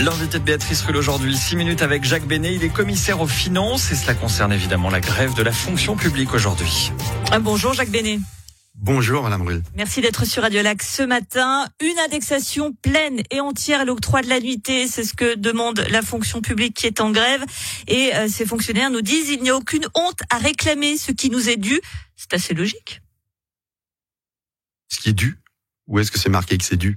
L'invité de Béatrice Rulle aujourd'hui, 6 minutes avec Jacques Bénet. Il est commissaire aux finances et cela concerne évidemment la grève de la fonction publique aujourd'hui. Ah, bonjour Jacques Bénet. Bonjour Madame Rulle. Merci d'être sur Radio Lac ce matin. Une indexation pleine et entière à l'octroi de la nuitée, c'est ce que demande la fonction publique qui est en grève. Et euh, ces fonctionnaires nous disent il n'y a aucune honte à réclamer ce qui nous est dû. C'est assez logique. Ce qui est dû? Où est-ce que c'est marqué que c'est dû?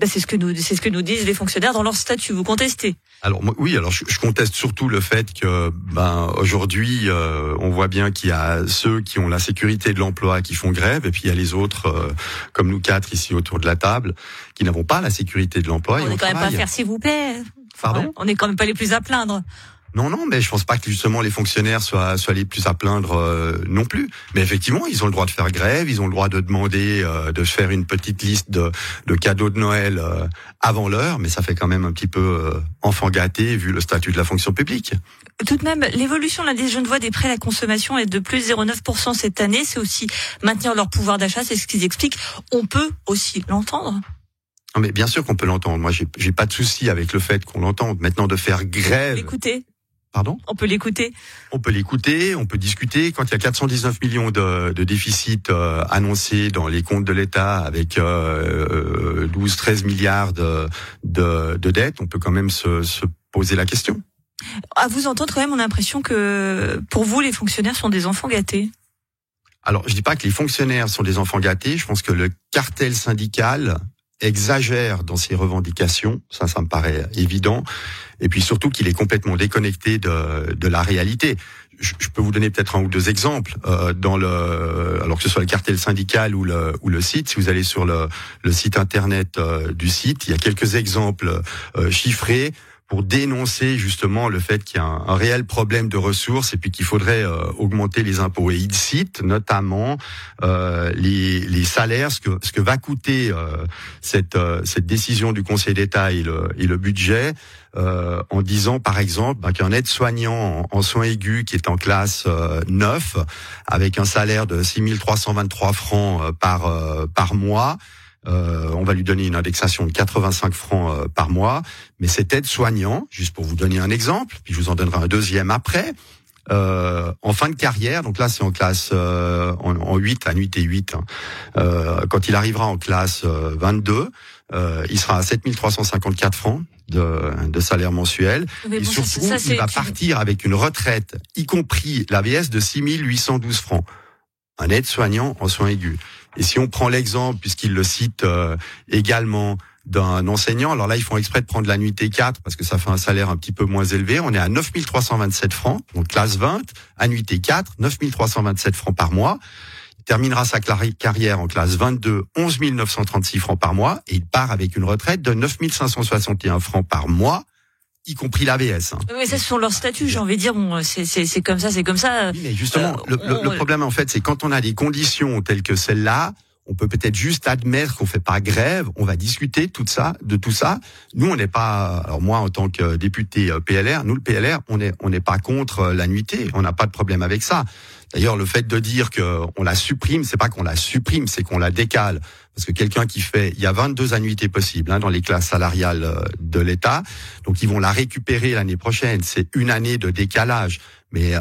Ben, c'est ce que nous, c'est ce que nous disent les fonctionnaires dans leur statut. Vous contestez Alors oui, alors je, conteste surtout le fait que, ben aujourd'hui, euh, on voit bien qu'il y a ceux qui ont la sécurité de l'emploi qui font grève, et puis il y a les autres, euh, comme nous quatre ici autour de la table, qui n'avons pas la sécurité de l'emploi. On n'est quand même pas à faire s'il vous plaît. Pardon? On n'est quand même pas les plus à plaindre. Non, non, mais je pense pas que justement les fonctionnaires soient, soient les plus à plaindre euh, non plus. Mais effectivement, ils ont le droit de faire grève, ils ont le droit de demander euh, de faire une petite liste de, de cadeaux de Noël euh, avant l'heure, mais ça fait quand même un petit peu enfant gâté vu le statut de la fonction publique. Tout de même, l'évolution là, des jeunes voix des prêts à la consommation est de plus 0,9% cette année. C'est aussi maintenir leur pouvoir d'achat, c'est ce qu'ils expliquent. On peut aussi l'entendre. Non mais bien sûr qu'on peut l'entendre. Moi, j'ai pas de souci avec le fait qu'on l'entende. Maintenant, de faire grève. Écoutez. Pardon? On peut l'écouter. On peut l'écouter, on peut discuter. Quand il y a 419 millions de, de déficit euh, annoncés dans les comptes de l'État avec euh, 12-13 milliards de, de, de, dettes, on peut quand même se, se poser la question. À vous entendre quand même, on a l'impression que pour vous, les fonctionnaires sont des enfants gâtés. Alors, je dis pas que les fonctionnaires sont des enfants gâtés. Je pense que le cartel syndical exagère dans ses revendications, ça, ça me paraît évident, et puis surtout qu'il est complètement déconnecté de, de la réalité. Je, peux vous donner peut-être un ou deux exemples euh, dans le, alors que ce soit le cartel syndical ou le ou le site. Si vous allez sur le, le site internet euh, du site, il y a quelques exemples euh, chiffrés pour dénoncer justement le fait qu'il y a un, réel problème de ressources et puis qu'il faudrait euh, augmenter les impôts. Et il cite notamment euh, les, les, salaires, ce que, ce que va coûter euh, cette, cette décision du Conseil d'État et le, et le budget, en disant par exemple ben, qu'un aide-soignant en, soins aigus qui est en classe 9, avec un salaire de 6323 francs par, par mois, euh, on va lui donner une indexation de 85 francs euh, par mois. Mais cet aide-soignant, juste pour vous donner un exemple, puis je vous en donnerai un deuxième après, euh, en fin de carrière, donc là c'est en classe en, en, 8, à nuit et 8, hein, quand il arrivera en classe 22, il sera à 7354 francs de, de salaire mensuel. et surtout, il va partir avec une retraite, y compris l'AVS, de 6812 francs. Un aide-soignant en soins aigus. Et si on prend l'exemple, puisqu'il le cite euh, également, d'un enseignant. Alors là, ils font exprès de prendre la nuitée 4 parce que ça fait un salaire un petit peu moins élevé. On est à 9327 francs, donc classe 20, annuité 4, 9327 francs par mois. Il terminera sa carrière en classe 22, 11 936 francs par mois et il part avec une retraite de 9561 francs par mois y compris. Hein. Mais ça, ce sont leurs statuts, j'ai envie de dire, bon, c'est comme ça, c'est comme ça. mais justement, euh, le, problème, en fait, c'est quand on a des conditions telles que celle-là, on peut peut-être juste admettre qu'on fait pas grève, on va discuter tout ça, de tout ça. Nous, on n'est pas, alors moi, en tant que député euh, PLR, nous, le PLR, on n'est on n'est pas contre euh, la nuitée, on n'a pas de problème avec ça. D'ailleurs, le fait de dire qu'on la supprime, c'est pas qu'on la supprime, c'est qu'on la décale. Parce que quelqu'un qui fait, il y a 22 annuités possibles hein, dans les classes salariales euh, de l'État, donc ils vont la récupérer l'année prochaine. C'est une année de décalage. Mais euh,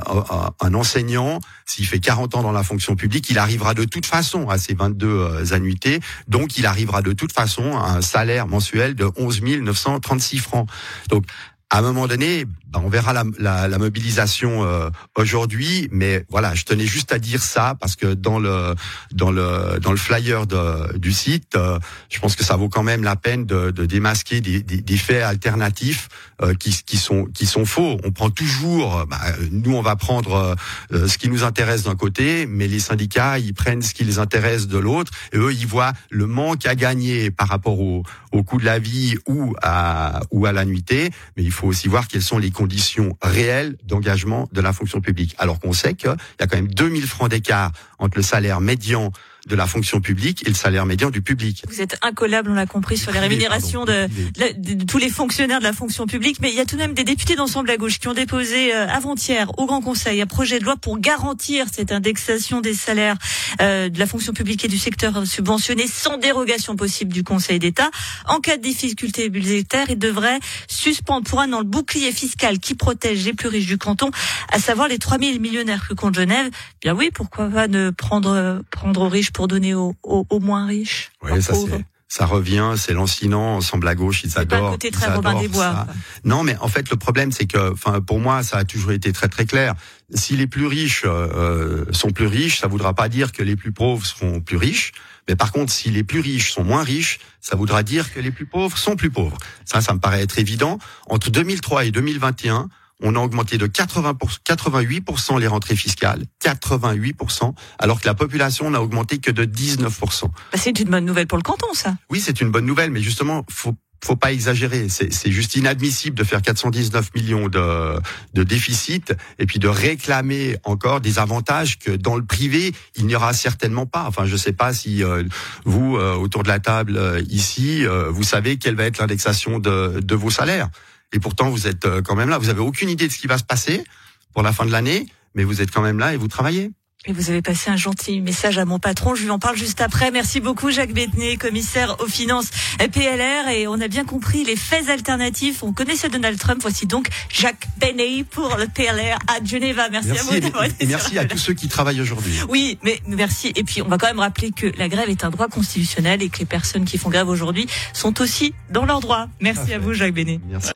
un enseignant, s'il fait 40 ans dans la fonction publique, il arrivera de toute façon à ces 22 euh, annuités. Donc, il arrivera de toute façon à un salaire mensuel de 11 936 francs. Donc, à un moment donné, on verra la, la, la mobilisation euh, aujourd'hui, mais voilà, je tenais juste à dire ça parce que dans le dans le dans le flyer de, du site, euh, je pense que ça vaut quand même la peine de, de démasquer des, des, des, faits alternatifs euh, qui, qui sont qui sont faux. On prend toujours, bah, nous on va prendre ce qui nous intéresse d'un côté, mais les syndicats ils prennent ce qui les intéresse de l'autre, et eux ils voient le manque à gagner par rapport au, au coût de la vie ou à ou à l'annuité, mais il faut aussi voir quelles sont les conditions réelles d'engagement de la fonction publique. Alors qu'on sait qu'il y a quand même 2000 francs d'écart entre le salaire médian de la fonction publique et le salaire médian du public. Vous êtes incollable, on l'a compris, sur les rémunérations de, de, de, tous les fonctionnaires de la fonction publique, mais il y a tout de même des députés d'ensemble à gauche qui ont déposé euh, avant-hier au Grand Conseil un projet de loi pour garantir cette indexation des salaires euh, de la fonction publique et du secteur subventionné sans dérogation possible du Conseil d'État. En cas de difficulté budgétaire, il devrait suspendre pour un an le bouclier fiscal qui protège les plus riches du canton, à savoir les 3000 millionnaires que compte Genève. Bien oui, pourquoi pas ne prendre prendre aux riches pour donner aux, aux, moins riches Oui, ça c'est ça revient, c'est lancinant, ensemble à gauche, ils adorent. Pas très des Bois. Non, mais en fait, le problème, c'est que, enfin, pour moi, ça a toujours été très très clair. Si les plus riches euh, sont plus riches, ça voudra pas dire que les plus pauvres seront plus riches. Mais par contre, si les plus riches sont moins riches, ça voudra dire que les plus pauvres sont plus pauvres. Ça, ça me paraît être évident. Entre 2003 et 2021, on a augmenté de 80 88% les rentrées fiscales, 88%, alors que la population n'a augmenté que de 19%. Bah, c'est une bonne nouvelle pour le canton, ça. Oui, c'est une bonne nouvelle, mais justement, faut faut pas exagérer. C'est juste inadmissible de faire 419 millions de, de déficit et puis de réclamer encore des avantages que dans le privé il n'y aura certainement pas. Enfin, je sais pas si euh, vous euh, autour de la table euh, ici, vous savez quelle va être l'indexation de, de vos salaires. Et pourtant, vous êtes euh, quand même là. Vous avez aucune idée de ce qui va se passer pour la fin de l'année, mais vous êtes quand même là et vous travaillez. Et vous avez passé un gentil message à mon patron. Je lui en parle juste après. Merci beaucoup, Jacques Bettenet, commissaire aux finances PLR. Et on a bien compris les faits alternatifs. On connaissait Donald Trump. Voici donc Jacques Bettenet pour le PLR à Geneva. Merci, à vous Et merci à tous ceux qui travaillent aujourd'hui. Oui, mais merci. Et puis, on va quand même rappeler que la grève est un droit constitutionnel et que les personnes qui font grève aujourd'hui sont aussi dans leurs droits. Merci à vous, Jacques Bettenet. Merci.